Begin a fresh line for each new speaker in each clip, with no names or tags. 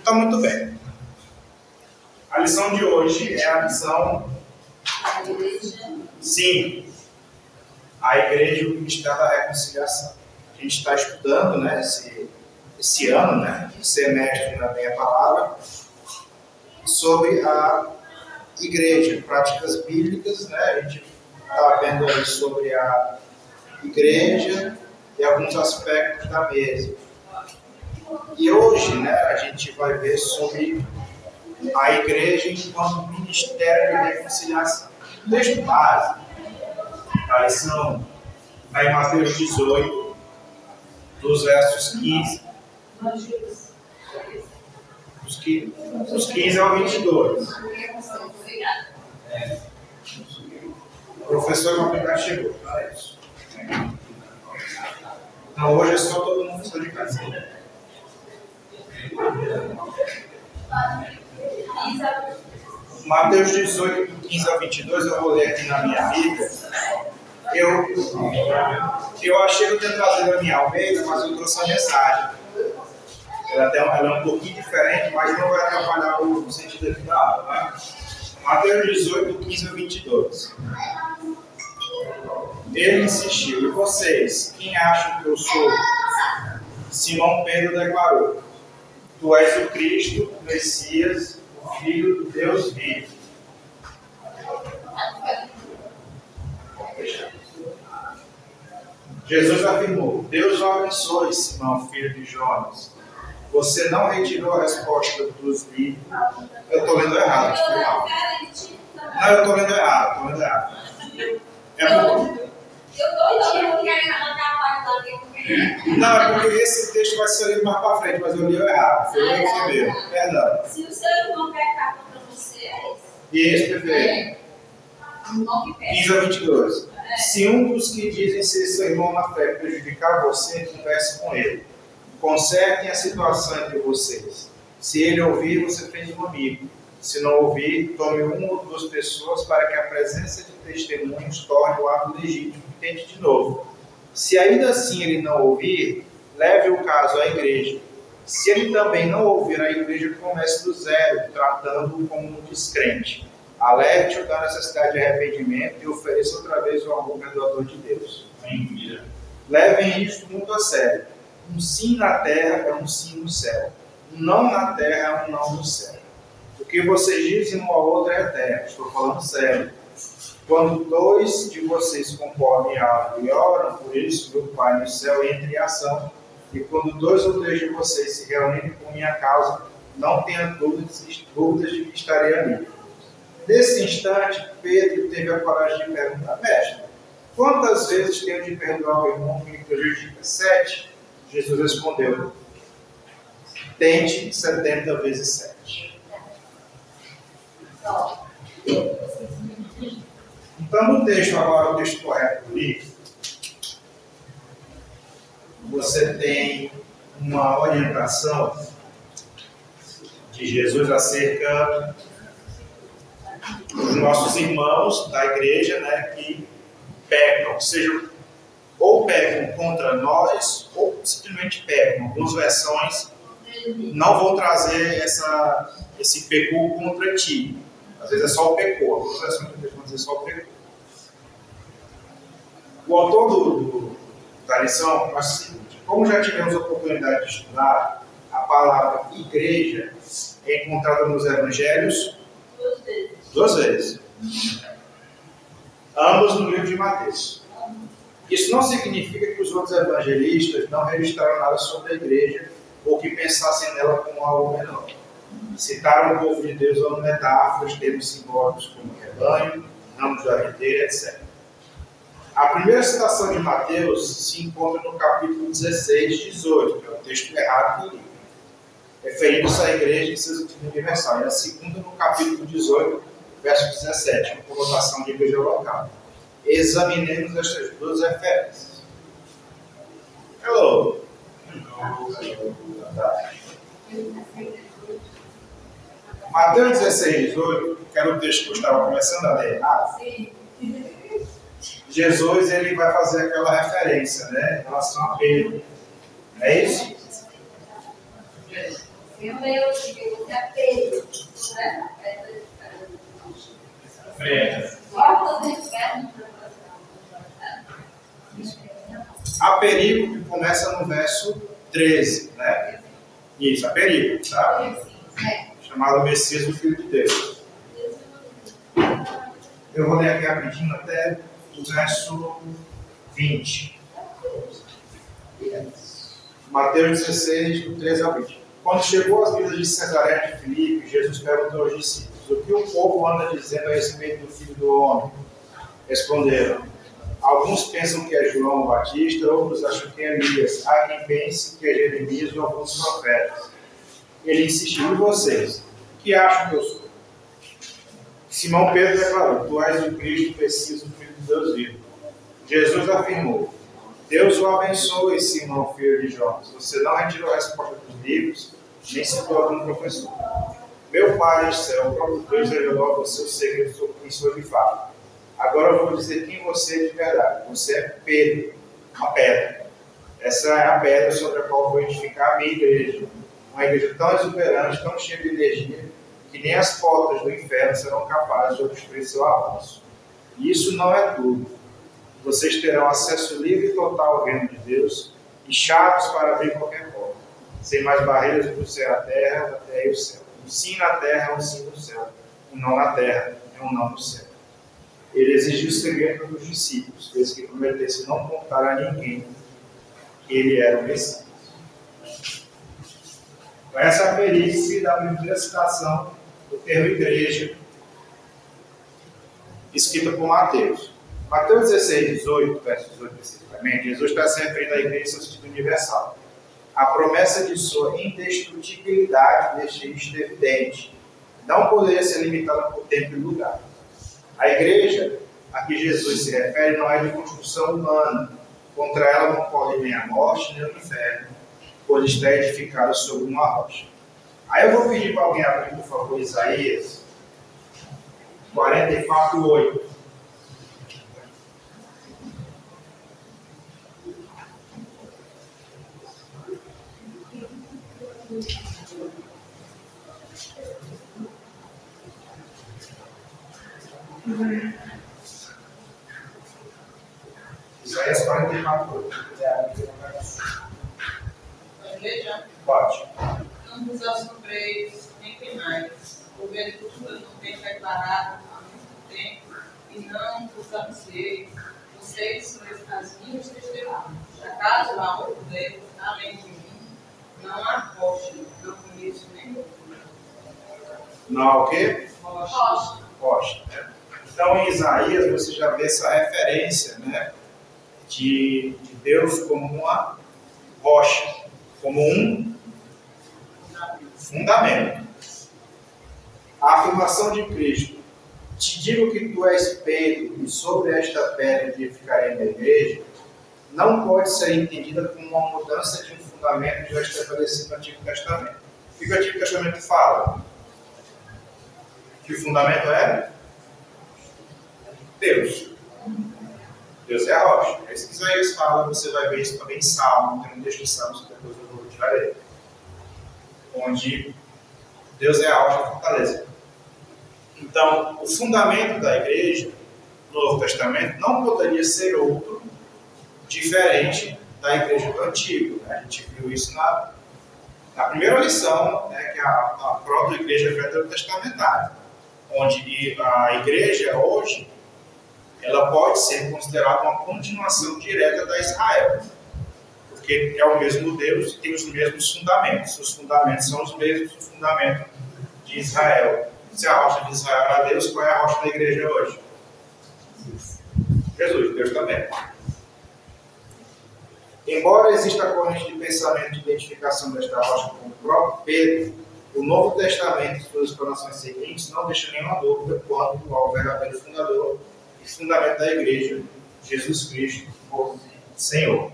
Então, muito bem. A lição de hoje é a lição 5. A igreja e o ministério da reconciliação. A gente está estudando né, esse, esse ano, né, semestre na minha palavra, sobre a igreja, práticas bíblicas, né? A gente está vendo sobre a igreja e alguns aspectos da mesa. E hoje, né, a gente vai ver sobre a igreja enquanto ministério de reconciliação. O texto base está em Mateus 18, dos versos 15. Dos 15, dos 15 ao 22. É. O professor Malpicar chegou, é isso. Então hoje é só todo mundo só de casa. Mateus 18, 15 a 22, eu vou ler aqui na minha Bíblia. Eu, eu achei que eu tinha trazido a minha Almeida, mas eu trouxe a mensagem. Ela, até, ela é um pouquinho diferente, mas não vai atrapalhar o sentido aqui da aula. Né? Mateus 18, 15 a 22. Ele insistiu, e vocês, quem acham que eu sou? Simão Pedro declarou: Tu és o Cristo, o Messias, o Filho do Deus vivo. Jesus afirmou: Deus o abençoe, Simão, filho de Jonas. Você não retirou a resposta dos livros. Eu estou lendo errado, Não, eu estou lendo errado, estou lendo errado. É porque... Eu estou querendo arrancar a parte Não, é porque esse texto vai ser lido mais para frente, mas eu li errado. Foi o ah, primeiro. Tá. Perdão.
Se o seu irmão pecar contra você, é isso.
Isso, perfeito. 15 a 22. É. Se um dos que dizem ser seu irmão na fé prejudicar você, converse com ele Consertem a situação entre vocês. Se ele ouvir, você fez um amigo. Se não ouvir, tome uma ou duas pessoas para que a presença de testemunhos torne o ato legítimo. Tente de novo. Se ainda assim ele não ouvir, leve o caso à igreja. Se ele também não ouvir a igreja, comece do zero, tratando-o como um descrente. Alerte-o da necessidade de arrependimento e ofereça outra vez o amor perdoador de Deus. Levem isso muito a sério um sim na terra é um sim no céu. Um não na terra é um não no céu. O que vocês dizem um ao outro é eterno. Estou falando sério. Quando dois de vocês concordam em algo e oram por isso, meu Pai no céu entra em ação. E quando dois ou três de vocês se reunirem por minha causa, não tenha dúvidas, dúvidas de que estarei ali. Nesse instante, Pedro teve a coragem de perguntar: Mestre, quantas vezes tenho de perdoar o irmão que me prejudica? Sete. Jesus respondeu: Tente 70 vezes 7. Então, no texto, agora, o texto correto livro, você tem uma orientação de Jesus acerca dos nossos irmãos da igreja né, que pecam, seja ou pecam contra nós, ou simplesmente pecam. Algumas versões não vão trazer essa, esse pecou contra ti. Às vezes é só o pecou, algumas versões vão dizer só o pecou. O autor do, do, da lição faz o seguinte: como já tivemos a oportunidade de estudar, a palavra igreja é encontrada nos evangelhos
duas vezes.
Duas vezes. Ambos no livro de Mateus. Isso não significa que os outros evangelistas não registraram nada sobre a igreja ou que pensassem nela como algo menor. Citaram o povo de Deus usando metáforas, termos simbólicos como rebanho, ramos da videira, etc. A primeira citação de Mateus se encontra no capítulo 16, 18, que é o texto errado do livro, referindo-se à igreja em seu sentido universal. E a segunda no capítulo 18, verso 17, com conotação de igreja local examinemos estas duas referências. Hello. Mateus 16, 18, que era o texto que eu estava começando a ler Jesus ele vai fazer aquela referência né, em relação a Pedro. Não é isso?
Eu leio hoje que você é Pedro, né? Pedro. Portas do inferno.
Há perigo que começa no verso 13, né? Isso, há perigo, tá? Chamado Messias, o Filho de Deus. Eu vou ler aqui rapidinho até o verso 20. Mateus 16, do 13 ao 20. Quando chegou às vidas de Cesaré de Filipe, Jesus perguntou aos discípulos: O que o povo anda dizendo a respeito do filho do homem? Responderam: Alguns pensam que é João Batista, outros acham que é Elias. Há quem pense que é Jeremias ou alguns profetas. Ele insistiu em vocês: que acham que eu sou? Simão Pedro declarou: Tu és o Cristo, preciso, filho de Deus vivo. Jesus afirmou: Deus o abençoe, Simão, filho de Jonas. Você não retirou a resposta dos livros, nem citou algum professor. Meu Pai do céu, o próprio Deus revelou a você o segredo sobre quem sou de fato. Agora eu vou dizer quem você é de verdade. Você é Pedro, uma pedra. Essa é a pedra sobre a qual vou edificar a minha igreja. Uma igreja tão exuberante, tão cheia de energia, que nem as portas do inferno serão capazes de obstruir seu avanço. E isso não é tudo vocês terão acesso livre e total ao reino de Deus e chaves para abrir qualquer porta, sem mais barreiras do céu à terra, da terra e o céu. Um sim na terra é um sim no céu, um não na terra é um não no céu. Ele exigiu o segredo dos discípulos, fez que prometesse não contar a ninguém que ele era o Messias. Com essa perícia da primeira citação do termo igreja, escrita por Mateus. Mateus 16, 18, verso 18 especificamente, Jesus está se referindo à igreja seu sentido universal. A promessa de sua indestrutibilidade deixa isto evidente. Não poderia ser limitada por tempo e lugar. A igreja a que Jesus se refere não é de construção humana. Contra ela não pode nem a morte nem o inferno, pois está edificado sobre uma rocha. Aí eu vou pedir para alguém abrir, por favor, Isaías 44, 8. Isaías 44, 8. Referência né, de, de Deus como uma rocha, como um fundamento. A afirmação de Cristo, te digo que tu és Pedro, e sobre esta pedra edificarei minha igreja, não pode ser entendida como uma mudança de um fundamento já estabelecido no Antigo Testamento. O que o Antigo Testamento fala? Que o fundamento é Deus. Deus é a rocha. É isso que Isaías fala, você vai ver isso também em Salmo, tem um texto de Salmos que depois eu vou ele. Onde Deus é a rocha a fortaleza. Então, o fundamento da igreja, no Novo Testamento, não poderia ser outro diferente da igreja do Antigo. Né? A gente viu isso na, na primeira lição, né, que é a, a proto-igreja veterotestamentária, onde a igreja hoje ela pode ser considerada uma continuação direta da Israel, porque é o mesmo Deus e tem os mesmos fundamentos. Os fundamentos são os mesmos do fundamento de Israel. Se a rocha de Israel era Deus, qual é a rocha da igreja hoje? Jesus, Deus também. Embora exista a corrente de pensamento de identificação desta rocha com o próprio Pedro, o Novo Testamento e suas explanações seguintes não deixam nenhuma dúvida quanto ao verdadeiro fundador e fundamento da igreja, Jesus Cristo, o Senhor.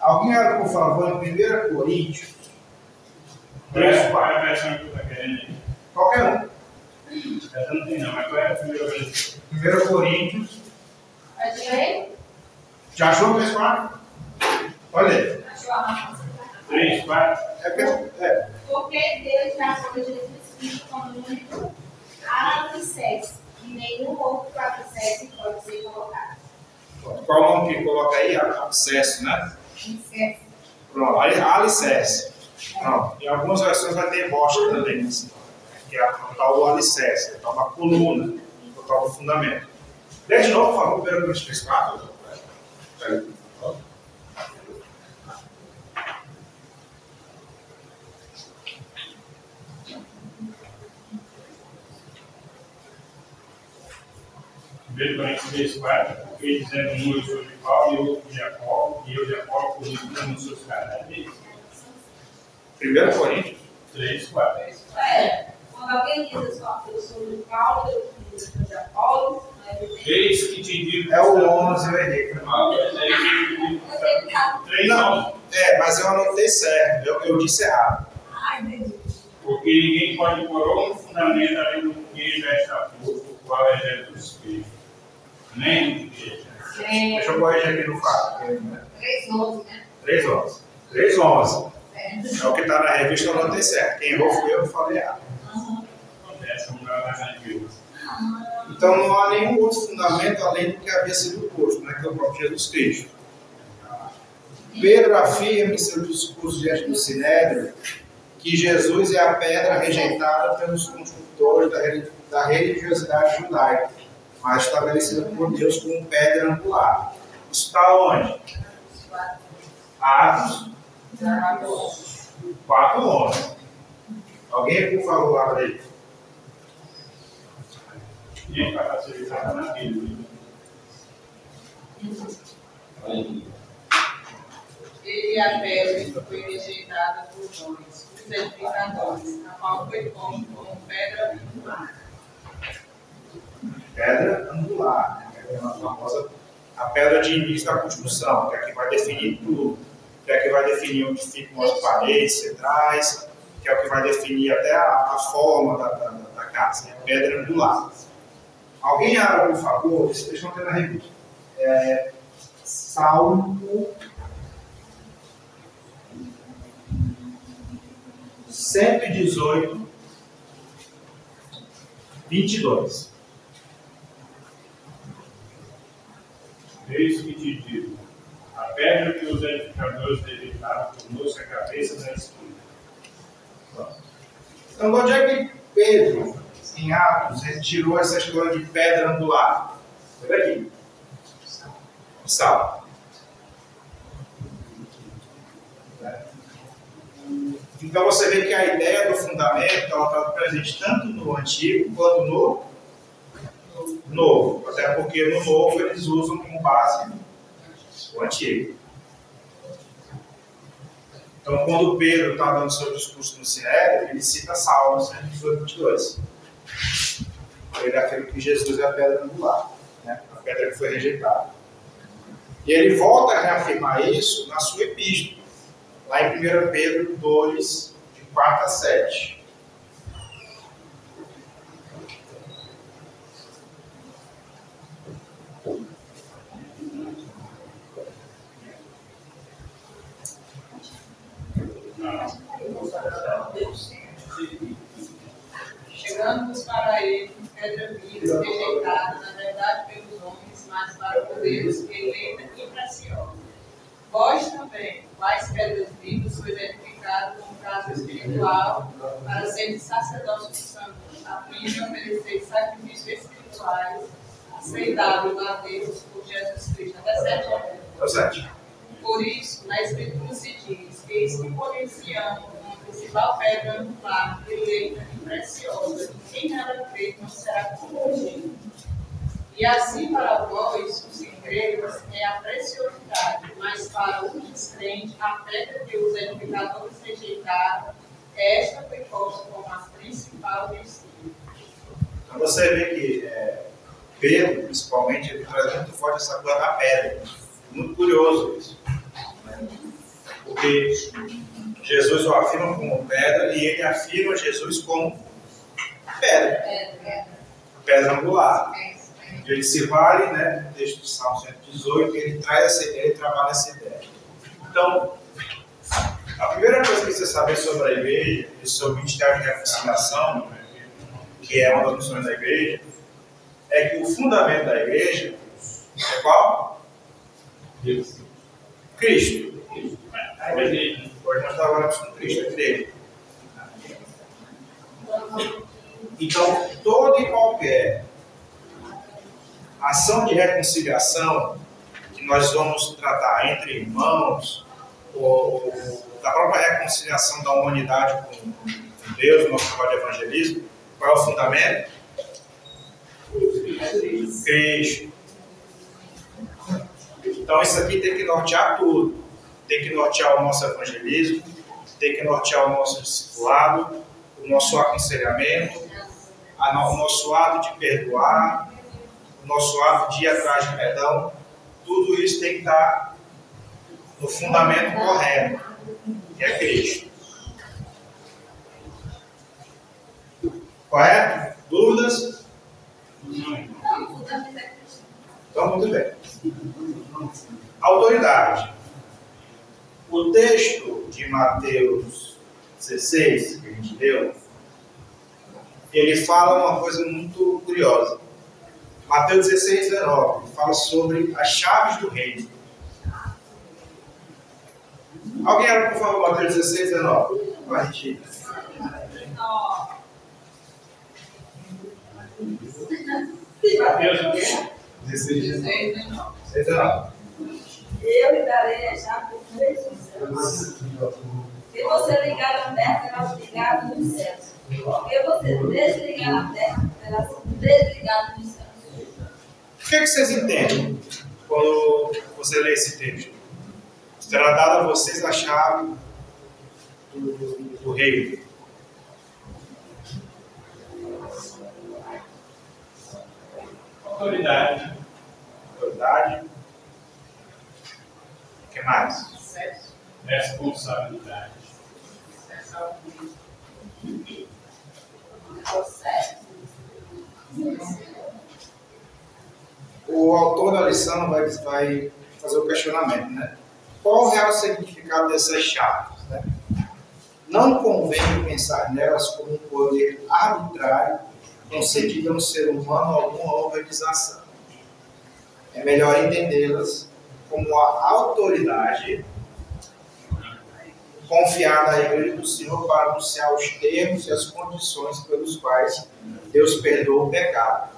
Alguém abre, por favor, em 1 Coríntios.
Qual é, a versão que tu está querendo?
Qualquer um.
Essa não tem não, mas qual é a primeira versão?
1 Coríntios.
Ler?
Já achou o pessoal? Olha aí.
Três, quatro.
É porque, é,
Porque Deus já foi Jesus Cristo como único alicerce. E nenhum outro alicerce pode ser colocado.
qual o nome que coloca aí? Alicerce, né?
Alicerce.
Pronto, ali- alicerce. Pronto. Em algumas versões vai ter rocha também, assim, que é o tal do alicerce, é o tal da coluna, o tal do fundamento. Lê de novo, por favor, 1 Coríntios 3, 4.
Primeiro Coríntios 3, 4. Porque dizendo um eu sou de Paulo e outro de Apolo, e eu de Apolo por um nos seus caráteres.
1 Coríntios.
3, 4.
É, quando alguém diz eu sou, eu sou de Paulo, eu sou de Apolo,
Eis que te digo.
É o 11, eu errei. foi mal.
eu que estar.
3,
Não, é, mas eu anotei certo, eu, eu disse errado.
Ai, meu Deus.
Porque ninguém pode pôr outro fundamento além do que já está posto, o qual é Jesus Cristo. Que já.
Deixa eu corrigir aqui no fato. porque, né,
3,11, né?
3, 11. 3, 11.
É.
É o que está na revista, eu anotei certo. Quem errou fui eu falei errado.
Não Deus.
Então não há nenhum outro fundamento além do que havia sido posto, né, que é o próprio Jesus Cristo. Pedro afirma em seu discurso diante do Sinédrio que Jesus é a pedra rejeitada pelos construtores da religiosidade judaica, mas estabelecida por Deus como pedra angular. Isso está onde? Atos 4, 11. Alguém, por favor, abra aí.
Vai facilitar naquilo.
Ele e a pedra foi rejeitada por nós, os edificadores, a qual foi posto como pedra angular.
Pedra angular, né? que é famosa a pedra de início da construção, que é a que vai definir tudo, que é a que vai definir onde ficam as paredes centrais, que é o que vai definir até a, a forma da, da, da casa, a pedra angular. Alguém abre, por favor, vocês estão tendo a revista. É, Salmo 118, 22.
Eis que te digo: a pedra que os edificadores deitaram é a cabeça da esquina.
Então, de onde é que Pedro, em Atos, ele tirou essa história de pedra angular? Foi daqui. Sal. Então você vê que a ideia do fundamento está presente tanto no antigo quanto no novo. Até porque no novo eles usam como base o antigo. Então, quando Pedro está dando seu discurso no Sinédrio, ele cita Salmos 118, 22. Ele afirma que Jesus é a pedra angular, né? a pedra que foi rejeitada. E ele volta a reafirmar isso na sua epístola, lá em 1 Pedro 2, de 4 a 7.
Chegamos para ele, pedra viva, rejeitada, na verdade, pelos homens, mas para por Deus, eleita e preciosa. Vós também, quais pedras vivas, sois edificados como casa espiritual, para serem sacerdócio santo, a fim de oferecer sacrifícios espirituais, aceitável a Deus por Jesus Cristo. Até sete horas.
Ou seja,
Por isso, na Escritura se diz: Eis que por esse principal pedra angular, eleita e preciosa, e quem nela crê não será confundido. E assim para vós, os incrédulos, é a preciosidade, mas para os descrentes, a pedra que os edificadores rejeitaram, esta foi posta como a principal versículo.
então você vê que é, Pedro, principalmente, ele traz muito forte essa coisa da pedra. Muito curioso isso. né? Porque Jesus o afirma como pedra e ele afirma Jesus como pedra,
É, é,
pedra angular.
é, é.
Ele se vale, né, no texto de Salmo 118, ele traz essa ideia, ele trabalha essa ideia. Então, A primeira coisa que você saber sobre a igreja e sobre o ministério de reconciliação, que é uma das funções da igreja, é que o fundamento da igreja é qual?
Deus.
Cristo.
A igreja.
Hoje nós trabalhamos com Cristo, igreja. Então, toda e qualquer ação de reconciliação que nós vamos tratar entre irmãos, ou, da própria reconciliação da humanidade com, com Deus, nosso trabalho de evangelismo, qual é o fundamento? Cristo. Então, isso aqui tem que nortear tudo. Tem que nortear o nosso evangelismo, tem que nortear o nosso discipulado, o nosso aconselhamento, o nosso ato de perdoar, o nosso ato de ir atrás de perdão. Tudo isso tem que estar no fundamento correto, que é Cristo. Correto? Dúvidas? Então, muito bem. Autoridade. O texto de Mateus 16, que a gente leu, ele fala uma coisa muito curiosa. Mateus 16, 19, ele fala sobre as chaves do reino. Alguém abre, por favor, Mateus 16, 19. Para a gente.
Mateus o quê?
16, 19. 16, 19.
Eu lhe darei a chave dos céus. Se você ligar na terra, será ligado nos céus. Se você desligar na terra, será desligado nos céus.
O que, é que vocês entendem quando você lê esse texto? Será dada a vocês a chave do, do, do reino.
Autoridade.
Autoridade. O que mais?
Responsabilidade.
O autor da lição vai, vai fazer o questionamento, né? Qual o real significado dessas chaves? Né? Não convém pensar nelas como um poder arbitrário concedido a um ser humano ou alguma organização. É melhor entendê-las como a autoridade confiada à Igreja do Senhor para anunciar os termos e as condições pelos quais Deus perdoa o pecado.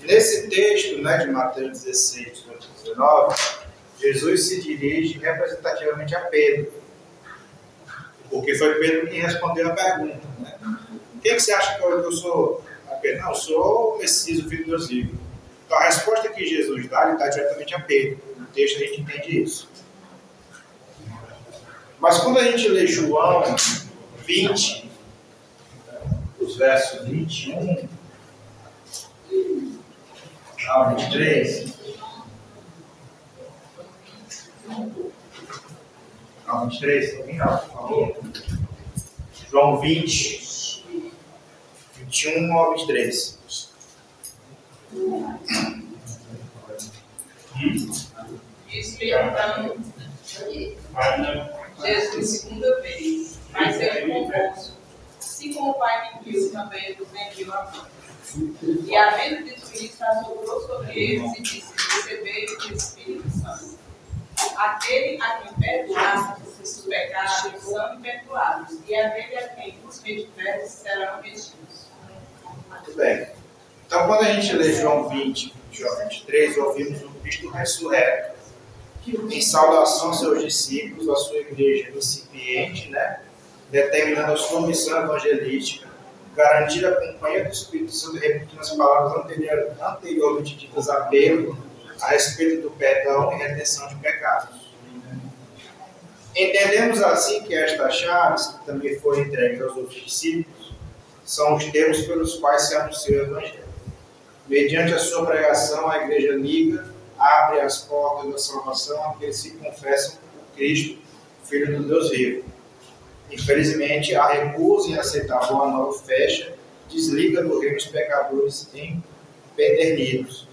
Nesse texto né, de Mateus 16, 19, Jesus se dirige representativamente a Pedro. Porque foi Pedro quem respondeu a pergunta. Né? Quem que você acha que eu, sou? A Pedro, não, eu sou o Messias, o Filho de Deus vivo. Então a resposta que Jesus dá, ele dá diretamente a Pedro. No texto a gente entende isso. Mas quando a gente lê João 20, os versos 21 ao 23, ao 23, alguém? João 20, 21 ao 23.
Disse-lhe então Jesus segunda vez, mas ele convosco. Se como o Pai me enviou, também vos envio a mim. E havendo dito isso, assoprou sobre eles e disse: Recebei o Espírito Santo. Aquele a quem perdoar os pecados são perdoados, e aquele a quem os mediveres serão medidos.
Muito bem. Então, quando a gente lê João 20, João 23, ouvimos o Cristo ressurreto em saudação aos seus discípulos, à sua igreja incipiente, né? determinando a sua missão evangelística, garantir a companhia do Espírito Santo, repetindo as palavras anterior, anteriormente ditas a Pedro, a respeito do perdão e retenção de pecados. Entendemos assim que estas chaves, que também foram entregues aos outros discípulos, são os termos pelos quais se anuncia o Evangelho. Mediante a sua pregação, a igreja liga abre as portas da salvação àqueles que confessam o Cristo, Filho do Deus vivo. Infelizmente, a recusa em aceitar a boa nova fecha desliga do reino os pecadores empedernidos.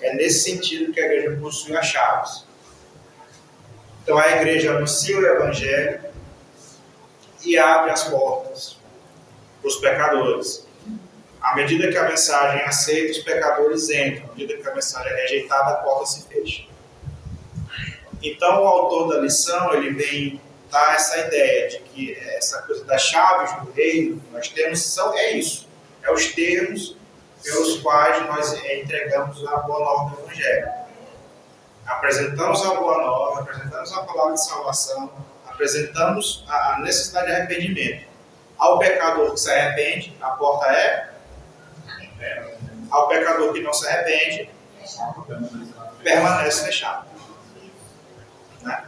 É nesse sentido que a igreja possui as chaves. Então a igreja anuncia o evangelho e abre as portas para os pecadores. À medida que a mensagem é aceita, os pecadores entram. À medida que a mensagem é rejeitada, a porta se fecha. Então, o autor da lição, ele vem dar essa ideia de que essa coisa das chaves do reino, nós temos, são, é isso. É os termos pelos quais nós entregamos a boa nova do Evangelho. Apresentamos a boa nova, apresentamos a palavra de salvação, apresentamos a necessidade de arrependimento. Ao pecador que se arrepende, a porta é ao pecador que não se arrepende, permanece fechado. Né?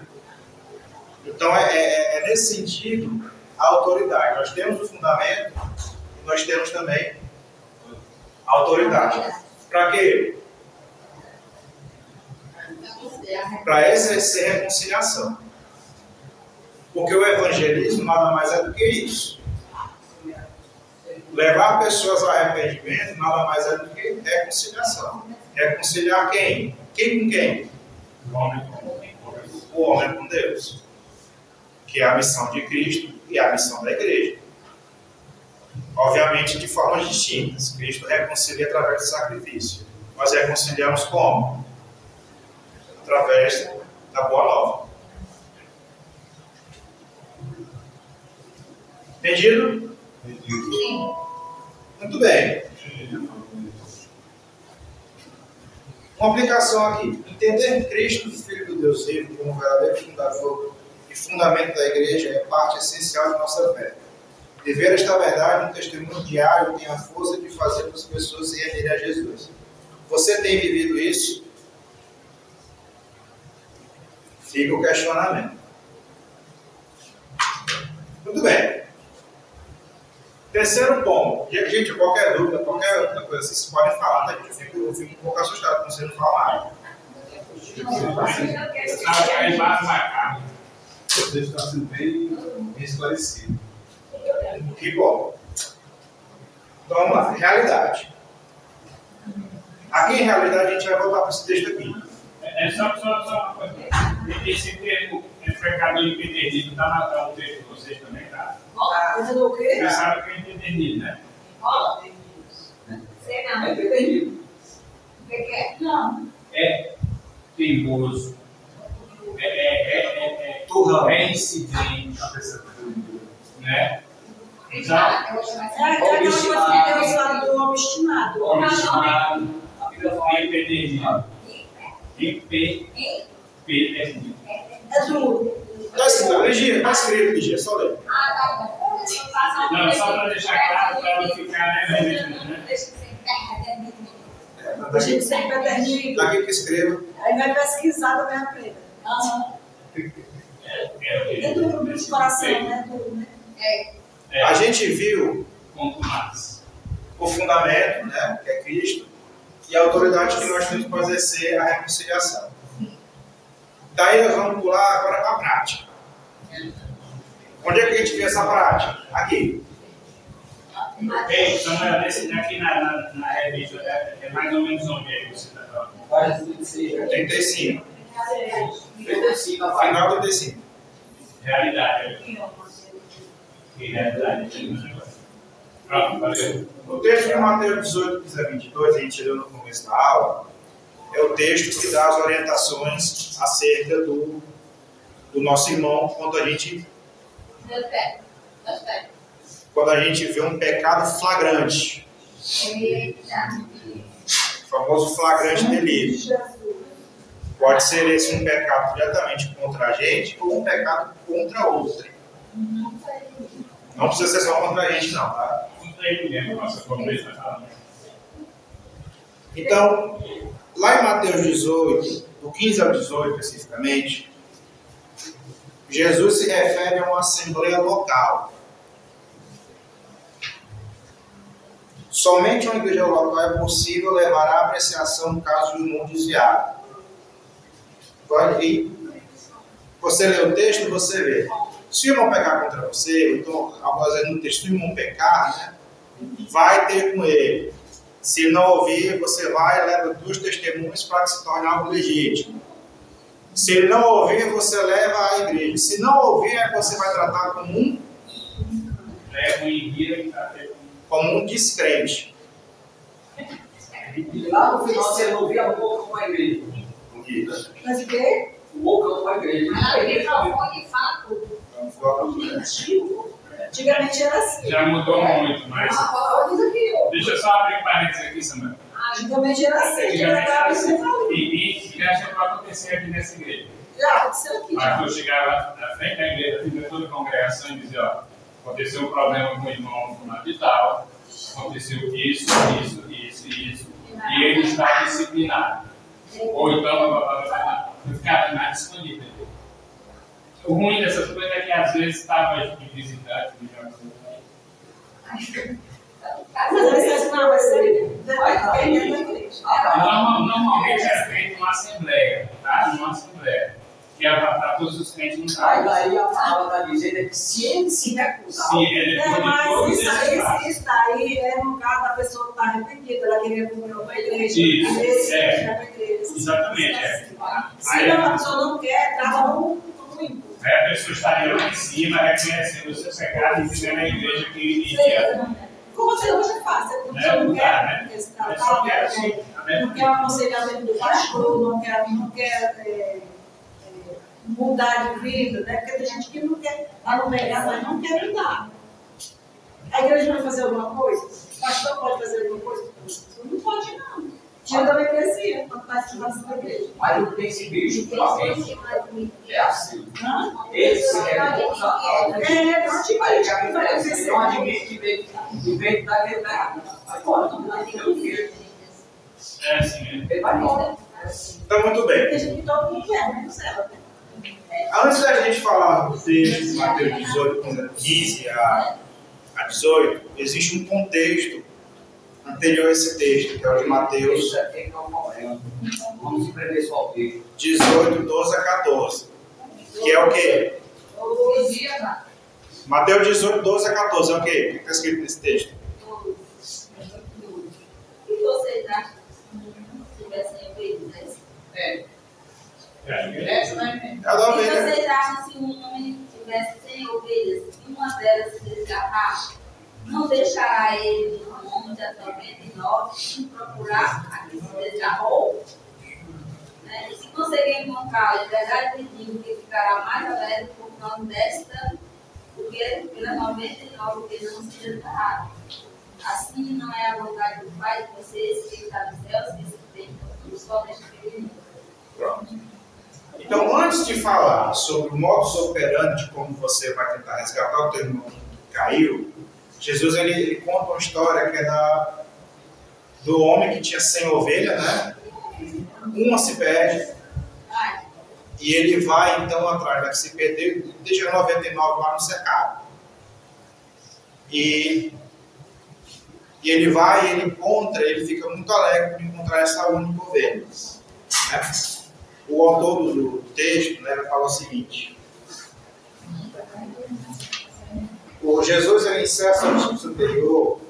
Então, é, é, é, nesse sentido a autoridade. Nós temos o fundamento e nós temos também a autoridade. Para quê? Para exercer reconciliação. Porque o evangelismo nada mais é do que isso. Levar pessoas ao arrependimento nada mais é do que reconciliação. Reconciliar quem? Quem com quem? O homem com, o homem com Deus. Que é a missão de Cristo e a missão da igreja. Obviamente de formas distintas. Cristo reconcilia através do sacrifício. Nós reconciliamos como? Através da boa nova. Entendido? Sim. Muito bem. Uma aplicação aqui. Entender Cristo, Filho do Deus vivo, como verdadeiro fundador e fundamento da igreja é parte essencial da nossa fé. Viver esta verdade, um testemunho diário, tem a força de fazer as pessoas se a Jesus. Você tem vivido isso? Fica o questionamento. Muito bem. Terceiro ponto. E, gente, qualquer dúvida, qualquer outra coisa, vocês podem falar, tá? Eu fico, eu fico um pouco assustado quando vocês não falam
nada.
Você está sendo bem esclarecido.
Que bom. Então vamos lá. Realidade. Aqui em realidade a gente vai voltar para esse texto aqui.
É, é só, só, só uma coisa. Esse termo, pecador impedido, está no texto de vocês também, tá?
Coisa do quê?
Você sabe que é entendido, né?
Rola. Sei não. É entendido. O que é? Não.
É teimoso. É, é, é, é,
Turrão.
é incidente. Né? Então,
É aquela coisa que do obstinado.
obstinado, impedido. Impedido.
É duro.
Está escrito, Ligia, está escrito, Ligia, só ler.
Não, só para deixar claro, para não ficar, né?
A gente sempre é terninho.
Daqui que escreva.
Aí vai pesquisar também aprende. É duro no coração, né? Duro, né?
É,
A gente viu o fundamento, né, que é Cristo, e a autoridade que nós temos para exercer a reconciliação. Daí nós vamos pular agora para a prática. Onde é que a gente vê essa prática? Aqui.
Samuel, desse daqui na, na, na revista, é, é mais ou menos onde é que você está falando?
35.
35,
Final do 35.
Realidade. Que realidade. Pronto, valeu.
O texto de Mateus 18, 15 a 22, a gente leu no começo da aula, é o texto que dá as orientações acerca do, do nosso irmão quando a gente quando a gente vê um pecado flagrante, o famoso flagrante delito. Pode ser esse um pecado diretamente contra a gente ou um pecado contra outrem. Não precisa ser só contra a gente, não, tá?
Tá?
Então, lá em Mateus 18, do 15 ao 18 especificamente, Jesus se refere a uma assembleia local. Somente uma igreja local é possível levar à apreciação no caso de um irmão desviado. Pode ir. Você lê o texto, você vê. Se o irmão pecar contra você, então, algumas vezes no texto, o irmão pecar, né, vai ter com ele. Se não ouvir, você vai e leva duas testemunhas para que se torne algo legítimo. Se ele não ouvir, você leva à igreja. Se não ouvir, é você vai tratar como um como um descrente.
E lá no final você não ouvia a boca com a igreja.
Mas o quê?
O boca com a igreja.
Ah, ele microfone fala tudo.
Antigamente era assim.
Já mudou muito, mas.
Ah, olha isso aqui.
Deixa eu só abrir um parênteses aqui, Samara.
Antigamente era assim.
Antigamente era assim.
Antigamente
E, e já chegou a acontecer aqui nessa igreja.
Já aconteceu aqui.
Mas eu chegava na frente da igreja, fiz toda a congregação e dizia, ó, aconteceu um problema com o irmão na vital, aconteceu isso, isso, isso, isso, e ele está disciplinado. Ou então, eu ficava mais disponível. O ruim dessas coisas é que às vezes estava de visitante, de
Mas vocês não, vai
Normalmente é feito uma assembleia, tá? Numa assembleia. Que é para todos os crentes no
Aí
caso.
daí a palavra está dizendo é que se ele se recusar,
Se ele
É, mas isso, aí- isso daí é no caso da pessoa que está arrependida, ela queria comer para a igreja.
Isso,
vezes,
é.
igreja.
Exatamente, é.
Se
Aí-
não, a pessoa não quer, trava no ímpio.
Aí a pessoa estaria lá em cima, reconhecendo o seu pecado e dizendo à igreja que iria.
Como você hoje faz? A
Né?
pessoa não
Não
quer
né?
quer
quer
tratar,
assim,
não
né?
quer o aconselhamento do pastor, não quer, não quer é, é, mudar de vida, né? Porque tem gente que não quer, ela não pegar, mas não quer mudar. A igreja vai fazer alguma coisa? O pastor pode fazer alguma coisa? Não pode, não. Tira da membresia quando está estudando na igreja.
mas o principalmente é assim. Ele se recusa ao
É, não te
já acontece, ele não admite que veio que daquele lugar. Vai embora, não vai ter o filho.
É assim, né?
Ele vai embora.
Então, muito bem.
Tem gente que todo mundo quer, menos ela.
Antes da gente falar do texto de Mateus 18, 15 a, a 18, existe um contexto anterior a esse texto, que é o de Mateus
Isso aqui que é o problema. Vamos escrever só o texto.
18, 12 a 14. Que é o quê? Mateus 18, 12 a 14. É o quê? O que está escrito nesse texto?
O que vocês acham se tivessem ovelhas?
É,
É.
É ovelha.
vocês acham se um homem tivesse 100 ovelhas e uma delas se escapar? Não deixará ele de um monte a 99 e procurar a que se desgarrou? Né? E se conseguir encontrá-la, é verdade que digo que ficará mais alegre por causa desta do que pelas 99 que não se desgarraram. Assim não é a vontade do Pai de vocês que está nos céus que se tem só neste período.
Pronto. Então, antes de falar sobre o modus operandi, como você vai tentar resgatar o teu irmão que caiu, Jesus ele, ele conta uma história que é da, do homem que tinha 100 ovelhas, né? Uma se perde, E ele vai então atrás da que se perdeu e deixa 99 lá no cercado. E, e ele vai, ele encontra, ele fica muito alegre por encontrar essa única ovelha. né? O autor do, texto né, fala o seguinte: o Jesus ele encerra seu discurso anterior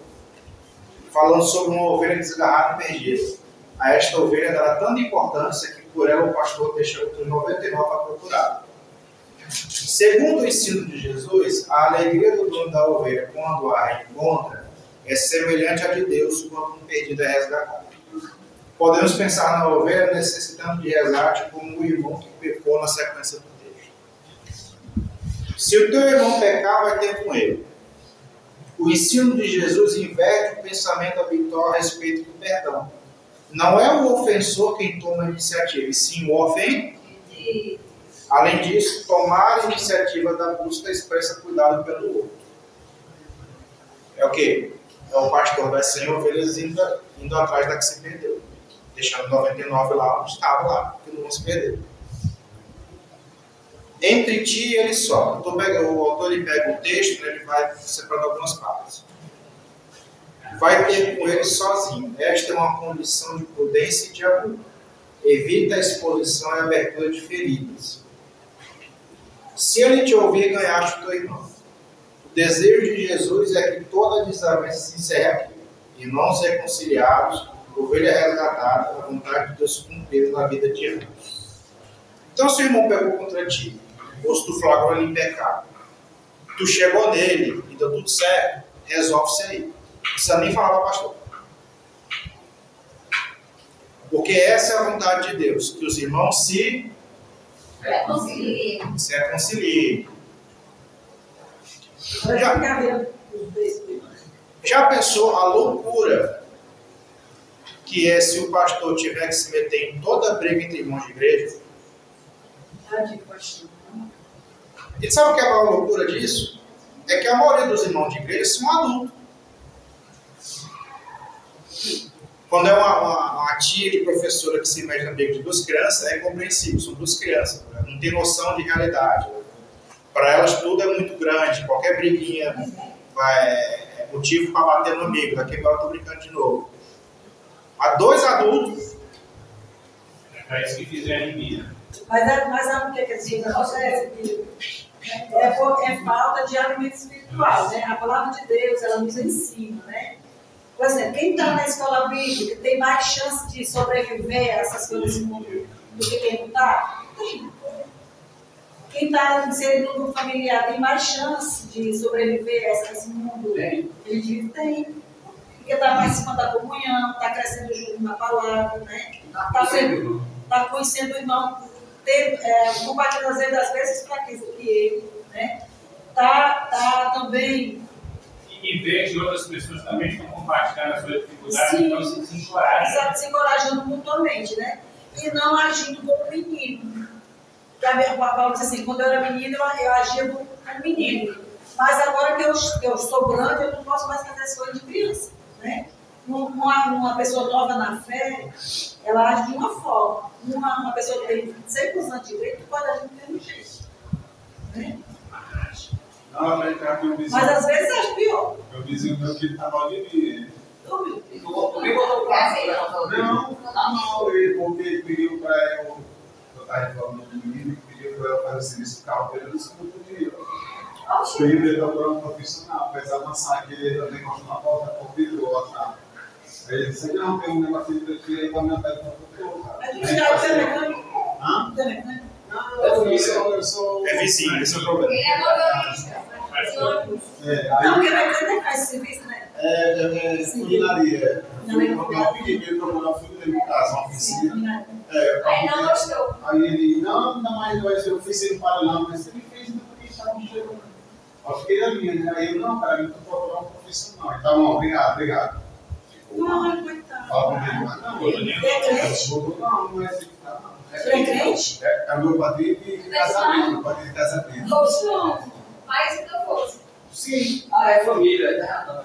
falando sobre uma ovelha desgarrada e perdida. A esta ovelha dará tanta importância que por ela o pastor deixa outros 99 a procurar. Segundo o ensino de Jesus, a alegria do dono da ovelha quando a encontra é semelhante à de Deus quando um perdido é resgatado. Podemos pensar na ovelha necessitando de resgate como o irmão que pecou na sequência do. Se o teu irmão pecar, vai ter com ele. O ensino de Jesus inverte o pensamento habitual a respeito do perdão. Não é o ofensor quem toma a iniciativa, e sim o ofendido. Além disso, tomar a iniciativa da busca expressa cuidado pelo outro. É o quê? É o pastor das 100 ovelhas indo, indo atrás da que se perdeu. Deixando 99 lá onde estava lá, que não se perdeu. Entre ti e ele só. O autor ele pega o texto, né, ele vai separando algumas partes. Vai ter com ele sozinho. Esta é uma condição de prudência e de amor. Evita a exposição e abertura de feridas. Se ele te ouvir, ganhaste o teu irmão. O desejo de Jesus é que toda desavença se encerre aqui. Irmãos reconciliados, ovelha resgatada, a vontade de Deus cumprida na vida de ambos. Então, se o irmão pegou contra ti, ou se tu flagrou ele em pecado, tu chegou nele e deu tudo certo, resolve isso aí. Não precisa nem falar para o pastor. Porque essa é a vontade de Deus, que os irmãos se
reconciliem.
Se reconciliem.
Já,
já pensou a loucura que é se o pastor tiver que se meter em toda briga entre irmãos de igreja? E sabe o que é a loucura disso? É que a maioria dos irmãos de igreja são adultos. Quando é uma, uma, uma, tia de professora que se mete na briga de duas crianças, é compreensível, são duas crianças, né? não tem noção de realidade. Para elas tudo é muito grande, qualquer briguinha vai, é motivo para bater no amigo, daqui a pouco eu estou brincando de novo. Há dois adultos.
É isso que fizeram em mim.
Mas, é, mas sabe o que, que assim, acontece? É, é falta de alimento espiritual, né? A palavra de Deus, ela nos ensina, né? Por exemplo, quem está na escola bíblica tem mais chance de sobreviver a essas coisas do mundo do que quem não está? Tem. Quem está inserido no grupo familiar tem mais chance de sobreviver a esse mundo tem. ele vive? Tem. Porque está participando da comunhão, está crescendo junto na palavra, né? Está tá conhecendo o irmão, ter, é, compartilhando às vezes as mesmas fraquezas que ele, né? Está tá também
e ver que outras pessoas também estão compartilhando as suas dificuldades, Sim. então se, se encorajam.
Exato, se encorajando mutuamente, né? E não agindo como menino. Minha Paulo disse assim, quando eu era menino, eu, eu agia como menino. Mas agora que eu, que eu sou grande, eu não posso mais fazer as coisas de criança. Né? Uma, uma pessoa nova na fé, ela age de uma forma. Uma, uma pessoa que tem 100% anos de direito pode agir do mesmo jeito. Né?
Não, mas,
mas às vezes é pior.
Meu vizinho meu que estava ali. Ele...
Não, não,
ele, porque ele pediu para eu. Eu estava reclamando do menino, pediu para eu fazer o serviço do carro dele, eu disse que não podia. Ele ele procurou um profissional, fez amassar que ele também gosta na porta, por vidro, Aí ele disse: Não, tem um negócio de aqui, aí pede para o
Mas tu já é mecânico?
Hã?
Não, eu
sou, eu sou.
É vizinho, esse é o problema.
Ele é motorista.
É,
aí,
não,
porque mecânico faz serviço, né?
É, é, é culinaria. Eu pedi que ele procurou um filho dele em casa, uma oficina. É,
aí não gostou.
Aí ele, não, não, mas eu fiz ele para não, mas ele fez, não, porque estava no jeito. Eu fiquei ali, né? Aí eu, não, cara, eu estou procurando um profissional. Tá bom, obrigado, obrigado.
Não, coitado.
Fala comigo, ele
é crente?
Não, não é assim.
É crente?
É, é meu padrinho de casamento, padrinho de casamento.
Mais do que fosse.
Sim.
Ah, é família, né?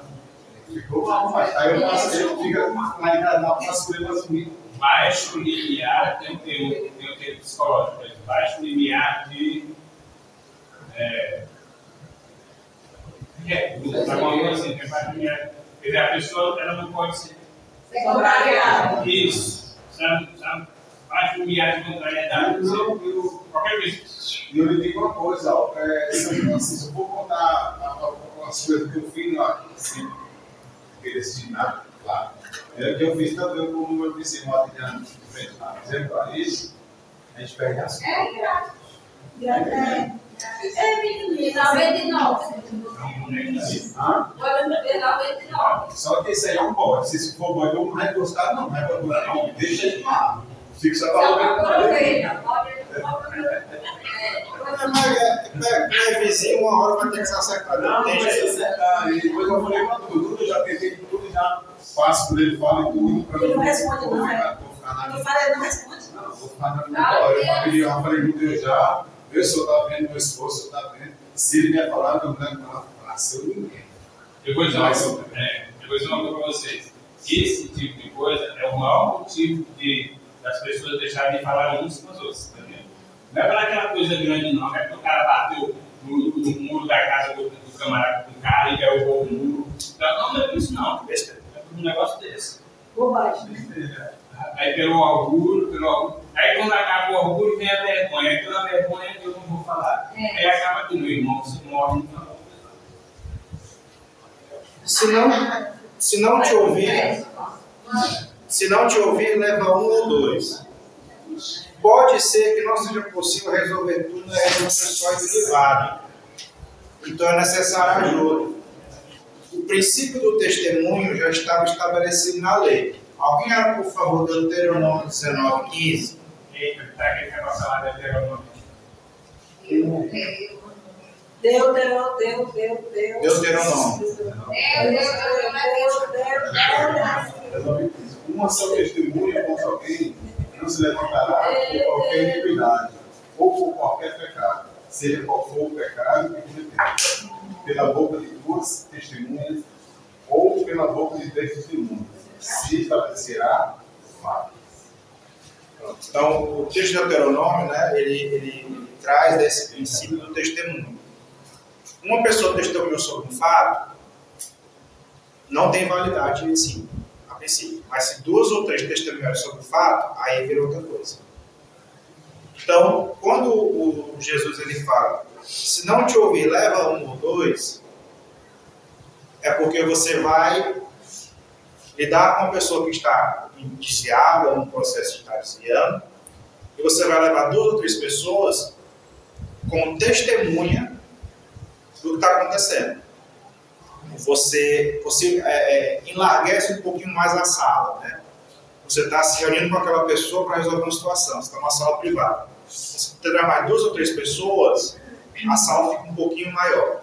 Ficou mal, mas aí eu passei, fico lá em casa, faço ele assumir.
Baixo limiar tem o termo psicológico, baixo limiar de. É, é, coisa assim, tem baixo limiar. Quer dizer, a pessoa ela não pode ser.
Contrariada.
Isso, sabe? sabe? Baixo limiar de contrariedade.
Não, eu,
qualquer coisa.
E eu lhe digo uma coisa, ó, é, se, assim, eu for contar as coisas que eu fiz lá, assim, predestinado, claro. É que eu fiz eu como o meu vizinho Adriano, dizendo para ele, a gente perde as
É,
grato. É, é menina.
99.
Hã?
Agora no 99.
Só que esse aí é um bode. Se esse for bode, eu não vai gostar, não. Não é pra não. Deixa ele lá. Fica só
Só
para
pra
o
ovelha. Pode.
Mas é vizinho, uma hora vai ter que se acertar.
Não,
Não
não
tem
vai se acertar. E depois eu falei pra tudo, tudo, já tentei tudo, já faço por ele, falo e tudo.
Ele não responde, não, é?
Minha.
falei, não responde.
Não, vou ficar na minha. Eu falei, eu falei com Deus já, meu senhor tá vendo, meu esposo tá vendo. Se ele me falar, eu não lembro falar, nasceu ninguém.
Eu vou dizer uma coisa, é, eu vou dizer uma coisa para vocês. Esse tipo de coisa é o maior motivo de, das pessoas deixarem de falar uns com os outros. Entendeu? Não é para aquela coisa grande, não. É porque o cara bateu no, no muro da casa do, do camarada do cara e derrubou o muro. Então, não, não é por isso, não. É por um negócio desse.
Bobagem.
Aí pelo orgulho, pelo orgulho. Aí quando acaba o orgulho, vem a vergonha. Aí pela vergonha eu não vou falar.
É.
Aí acaba que meu irmão se morre não fala.
Se não, se não te ouvir, se não te ouvir, leva um ou dois. Pode ser que não seja possível resolver tudo na reunião pessoal e privada. Então é necessário ajuda. O princípio do testemunho já estava estabelecido na lei. Alguém era, por favor, Deuteronômio 19, 15?
Eita, tá aqui que vai falar Deuteronômio.
Deuteronômio. Deuteronômio.
Deuteronômio. Uma só testemunha contra alguém não se levantará por qualquer iniquidade ou por qualquer pecado, seja qual for o pecado que cometeu, pela boca de duas testemunhas ou pela boca de três testemunhas, se estabelecerá fato.
Então, o texto de Deuteronômio, né, ele, ele traz desse princípio do testemunho. Uma pessoa testemunhou sobre um fato, não tem validade em si princípio. Mas se duas ou três testemunharem sobre o fato, aí vira outra coisa. Então, quando o Jesus ele fala, se não te ouvir, leva um ou dois, é porque você vai lidar com uma pessoa que está desviada, num processo de estar desviando, e você vai levar duas ou três pessoas como testemunha do que está acontecendo você, você é, é, enlarguece um pouquinho mais a sala. Né? Você está se reunindo com aquela pessoa para resolver uma situação, você está numa sala privada. Se terá mais duas ou três pessoas, a sala fica um pouquinho maior.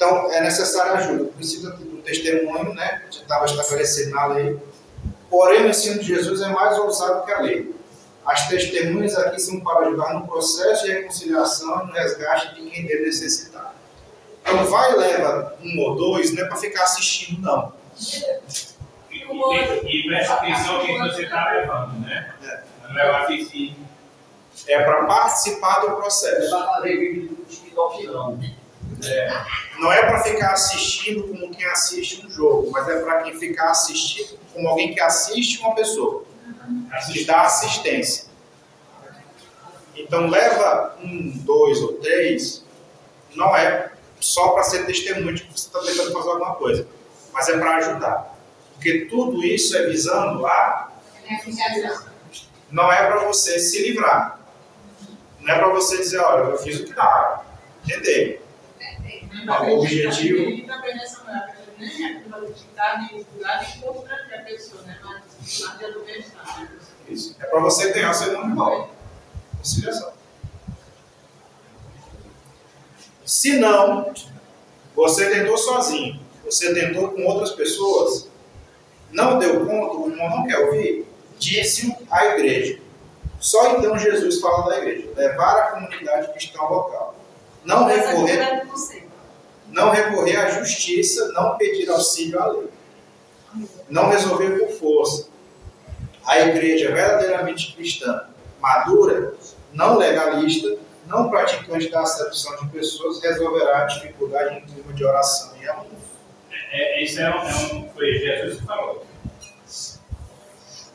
Então, é necessária ajuda. Princípio do testemunho, né, já estava estabelecido na lei. Porém, o ensino de Jesus é mais ousado que a lei. As testemunhas aqui são para ajudar no processo de reconciliação e no resgate de quem deve necessitar. Então vai e leva um ou dois, não é para ficar assistindo, não.
E, e, e presta atenção que você está levando, né? É. Não é.
É para participar do processo.
Não é para fazer vídeo do TikTok, não.
É. Não é para ficar assistindo como quem assiste um jogo, mas é para quem ficar assistindo como alguém que assiste uma pessoa. Que dá assistência. Então leva um, dois ou três, não é só para ser testemunho de que você está tentando fazer alguma coisa, mas é para ajudar. Porque tudo isso é visando a. Não é para você se livrar. Não é para você dizer, olha, eu fiz o que dá. Entendeu? O objetivo. Isso. É para você ganhar seu nome. Conciliação. Se não, você tentou sozinho, você tentou com outras pessoas, não deu conta, o irmão não quer ouvir, disse à igreja. Só então Jesus fala da igreja, levar a comunidade cristã local. Não recorrer, não recorrer à justiça, não pedir auxílio à lei. Não resolver por força. A igreja verdadeiramente cristã, madura, não legalista, não praticante da acepção de pessoas resolverá a dificuldade em clima de oração e amor.
É, é, isso é um, é um, foi Jesus que falou.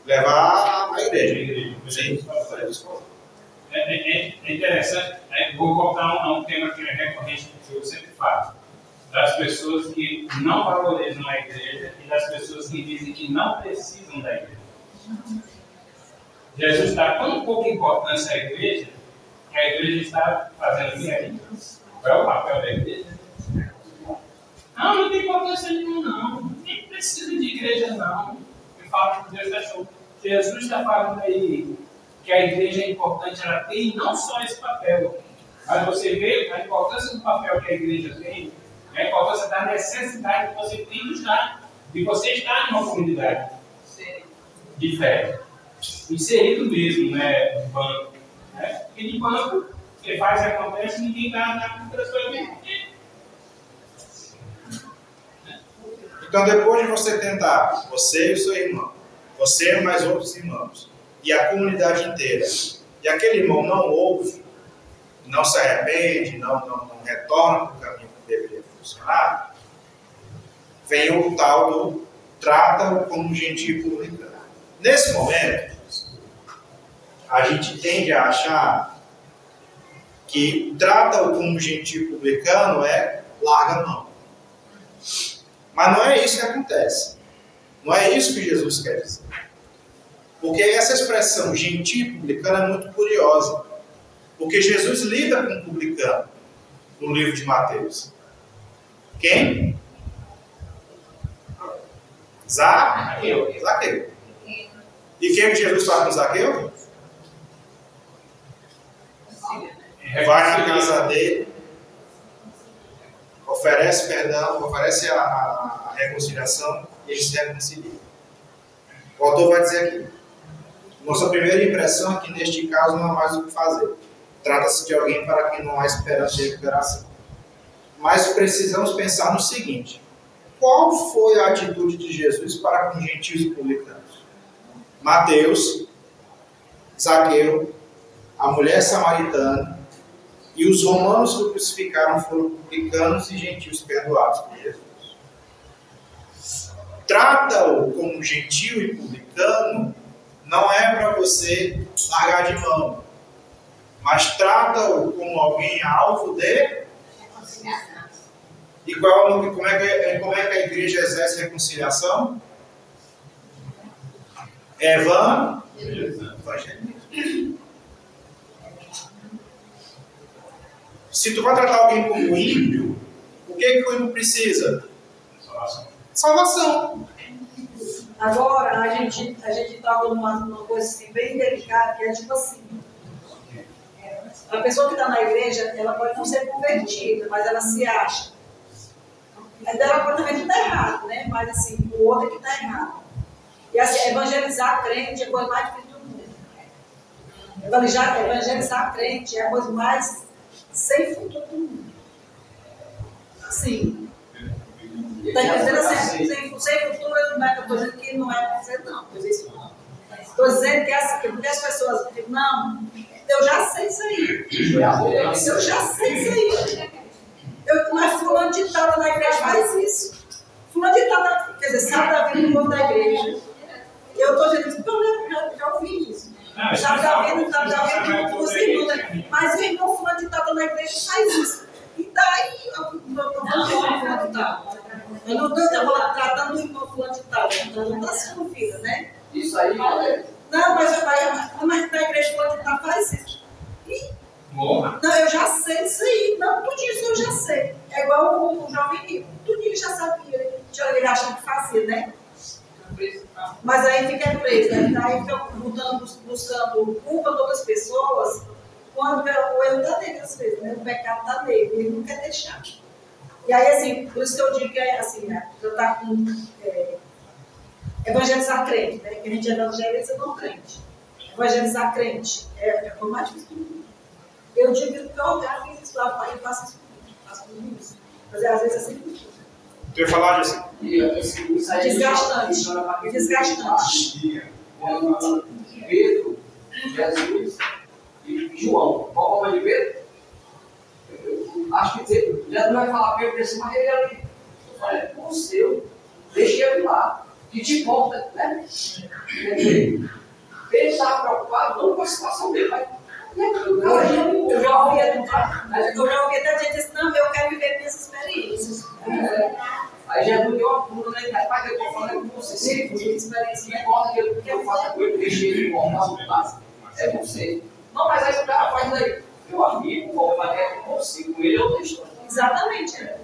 Levar a igreja. A
igreja. Sim, é, é, é, interessante, é, vou voltar a um, um, tema que é recorrente que eu sempre falo. Das pessoas que não valorizam a igreja e das pessoas que dizem que não precisam da igreja. Jesus dá tão pouca importância à igreja que a igreja está fazendo bem aí. Qual é o papel da igreja? Não, não tem importância nenhuma, não. Nem precisa de igreja, não. Me fala que Deus achou. Jesus está falando aí que a igreja é importante, ela tem não só esse papel, mas você vê a importância do papel que a igreja tem, a importância da necessidade que você tem de estar, de você estar em uma comunidade de fé. Inserido mesmo, né? Banco né? Porque de banco, você faz e acontece, ninguém está tá com transferência.
Então, depois de você tentar, você e o seu irmão, você e mais outros irmãos, e a comunidade inteira, e aquele irmão não ouve, não se arrepende, não, não, não retorna para o caminho funcionar, vem o tal do trata-o como gentil publicano. Nesse momento, a gente tende a achar que trata-o como gentil publicano é larga mão. Mas não é isso que acontece. Não é isso que Jesus quer dizer. Porque essa expressão gentil publicano é muito curiosa. Porque Jesus lida com o publicano no livro de Mateus. Quem? Zaqueu. Zaqueu. E quem que Jesus faz com Zaqueu? Vai na casa dele, oferece perdão, oferece a, a, a reconciliação e eles se reconciliam. O autor vai dizer aqui: nossa primeira impressão é que neste caso não há mais o que fazer. Trata-se de alguém para quem não há esperança de recuperação. Mas precisamos pensar no seguinte: qual foi a atitude de Jesus para com gentios e publicanos? Mateus, Zaqueu, a mulher samaritana e os romanos que o crucificaram foram publicanos e gentios perdoados por Jesus. Trata-o como gentil e publicano não é para você largar de mão, mas trata-o como alguém alvo de e qual, como, é que, como é que a igreja exerce reconciliação? Evangelismo. Se tu vai tratar alguém como ímpio, o que, que o ímpio precisa? Salvação. Salvação.
Agora, a gente a gente toca numa, numa coisa assim, bem delicada, que é tipo assim. A pessoa que está na igreja, ela pode não ser convertida, mas ela se acha. Pode também estar errado, né? Mas assim, o outro é que está errado. E assim, evangelizar crente é a coisa mais difícil do mundo. Evangelizar, evangelizar crente é a coisa mais sem futuro do mundo. Assim, Está entendendo assim, sem, sem futuro, não é que eu estou dizendo que não é para fazer, não. não. Estou dizendo que, essa, que porque as pessoas ficam, não, eu já sei isso aí. Eu já sei isso aí. Eu, mas fulano de tal na igreja faz isso. Fulano de tal, quer dizer, sabe da vida do povo da igreja. Eu estou dizendo, eu já, já ouvi isso. Já está vendo, já, já vendo os irmãos, mas o irmão fulano de tal na igreja faz isso. E daí, eu não estou falando fulano de tal. Eu não estou tratando do irmão fulano de tal, então não está se confira, né?
Isso aí não é.
Não, mas, mas, mas na igreja fulano de tal faz isso. E, Não, eu já sei isso aí. Não, tudo isso eu já sei. É igual o, o jovem rico. Ele já sabia. Ele achava que fazia, né? Mas aí fica preso, né? Aí fica buscando, culpa de outras pessoas, quando o erro está nele, às vezes, né? O pecado está nele, ele não quer deixar. E aí, assim, por isso que eu digo que é assim, né? Eu tá com é, evangelizar crente, né? Que a gente evangeliza não crente. Evangelizar crente é, é o mais difícil Eu digo que eu fiz isso lá, eu faço isso faço comigo. Mas às vezes é sempre
Tu ia falar disso?
Desgastante. Desgastante.
Pedro, Jesus e João. Qual é o nome de Pedro? acho que já não vai falar Pedro desse, mas ele ali. Eu falei, com o seu, deixa ele lá, que te importa, né? Ele estava preocupado não com a situação dele, mas
eu, eu já ouvi eu já ouvi até gente dizer, não, eu quero viver minhas experiências.
É. Aí já deu uma pula, né? Pai, eu estou falando com você, se for experiência, não importa que eu, que eu faça com ele, deixei ele voltar, é você. Não, mas aí o cara faz daí meu amigo, vou fazer com você, com ele eu deixo.
Exatamente. É.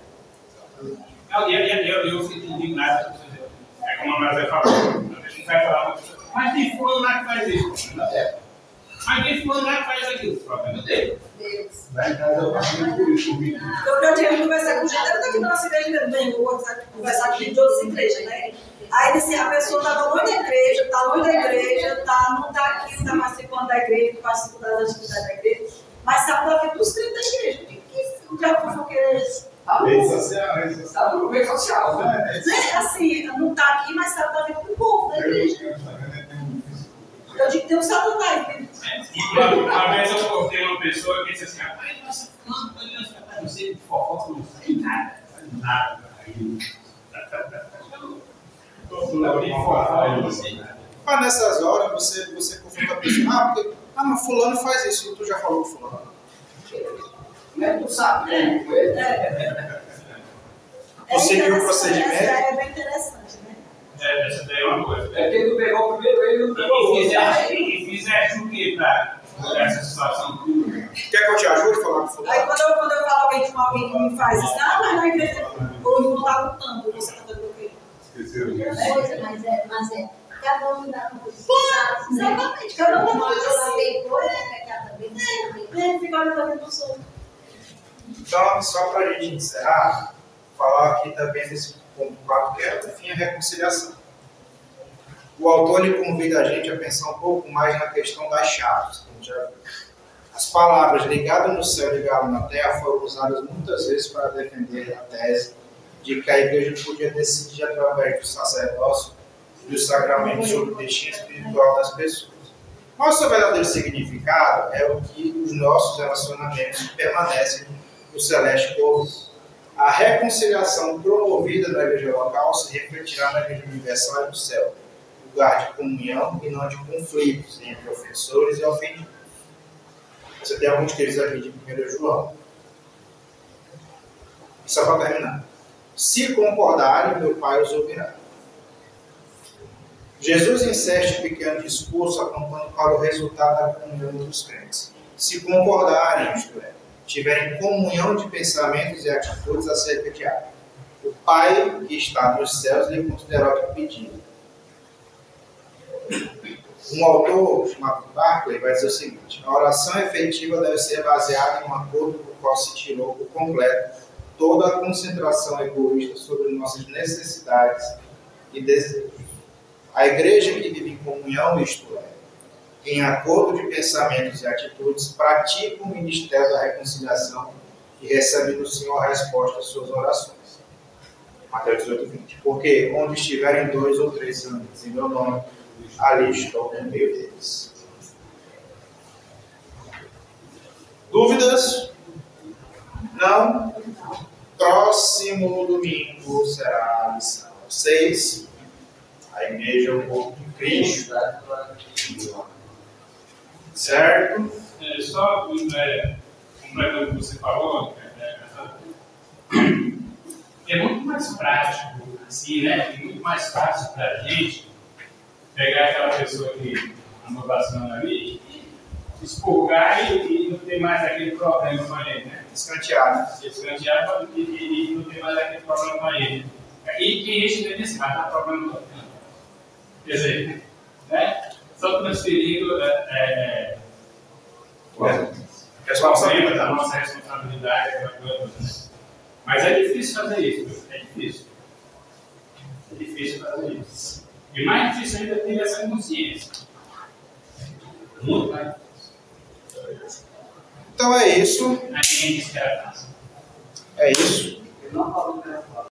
Não, e, e, eu, eu fico indignado, é como a Mazé falou, a gente vai falar, mas tem fulano lá que faz isso, é. Mas tem fulano lá que faz aquilo, o problema dele.
Vai em casa eu
tinha conversar com gente, eu aqui na nossa igreja mesmo, bem, vou conversar com gente de outras igrejas, né? Aí disse, a pessoa estava longe da igreja, está longe da igreja, tá, não está aqui, não está participando da igreja, não participa das atividades da igreja. Mas sabe da vida dos crentes da igreja. Que, que já fofoqueiro é esse?
Rede social, rede social.
Rede social, né?
né? Assim, não está aqui, mas sabe da vida do povo da igreja. Eu digo que tem um satanás.
Uma, uma vez eu contei uma pessoa que disse assim: Ai, nossa, fulano, não sei de fofoca, não sei nada, nada. Aí.
Mas nessas horas você, você confronta a pessoa, ah, porque ah, mas fulano faz isso, tu já falou com fulano.
Né? Tu sabe, né?
É. Tu seguiu o procedimento?
é bem interessante?
É, essa daí é uma coisa.
É quem não pegou o primeiro, ele não pegou o
E fizeste, e fizeste o que para essa situação?
Quer que eu te ajude a falar com o
Aí quando eu, quando eu falo alguém com alguém que me faz isso, ah, mas na igreja o irmão está lutando, você está fazendo o quê?
Esqueceram disso.
Coisa, mas é, mas é. Cada um dá uma coisa.
Exatamente, cada um dá uma coisa assim.
coisa, cada vez
É, fica olhando a vida do sol.
Então, só para a gente encerrar, falar aqui também desse ponto 4, que é, por fim, a reconciliação. O autor convida a gente a pensar um pouco mais na questão das chaves. gente já viu. As palavras ligado no céu e ligado na terra foram usadas muitas vezes para defender a tese de que a igreja podia decidir através do sacerdócio e dos sacramentos sobre o destino espiritual das pessoas. Mas o seu verdadeiro significado é o que os nossos relacionamentos permanecem no celeste povo. A reconciliação promovida na igreja local se refletirá na igreja universal e no céu, lugar de comunhão e não de conflitos entre ofensores e ofendidos. Você tem alguns deles aqui de 1 João. Só para terminar. Se concordarem, meu Pai os ouvirá. Jesus encerra este pequeno discurso apontando para o resultado da comunhão dos crentes. Se concordarem, isto é, tiverem comunhão de pensamentos e atitudes acerca de algo. O Pai que está nos céus lhe considerou que pedido. Um autor chamado Barclay vai dizer o seguinte: a oração efetiva deve ser baseada em um acordo do qual se tirou por completo toda a concentração egoísta sobre nossas necessidades e desejos. A igreja que vive em comunhão, isto é, em acordo de pensamentos e atitudes, pratica o ministério da reconciliação e recebe do Senhor a resposta às suas orações. Mateus 18, 20. Porque onde estiverem dois ou três reunidos em meu nome, ali estou no meio deles. Dúvidas? Não? Próximo domingo será a lição 6. A igreja o corpo de Cristo. Certo?
É, só é, completando o que você falou, é, é, é muito mais prático, assim, né? É muito mais fácil para a gente pegar aquela pessoa que andou passando ali e expurgar e, e não ter mais aquele problema com ele, né?
Escanteado.
Escantear e, e, e não ter mais aquele problema com ele. E tem gente que diz, mas dá problema com Quer dizer, né? Só transferindo é, é,
Responsabilidade.
da nossa responsabilidade, coisa, né? Mas é difícil fazer isso, é difícil. É difícil fazer isso. E mais difícil ainda é ter essa consciência. Muito mais difícil.
Então é isso. É isso.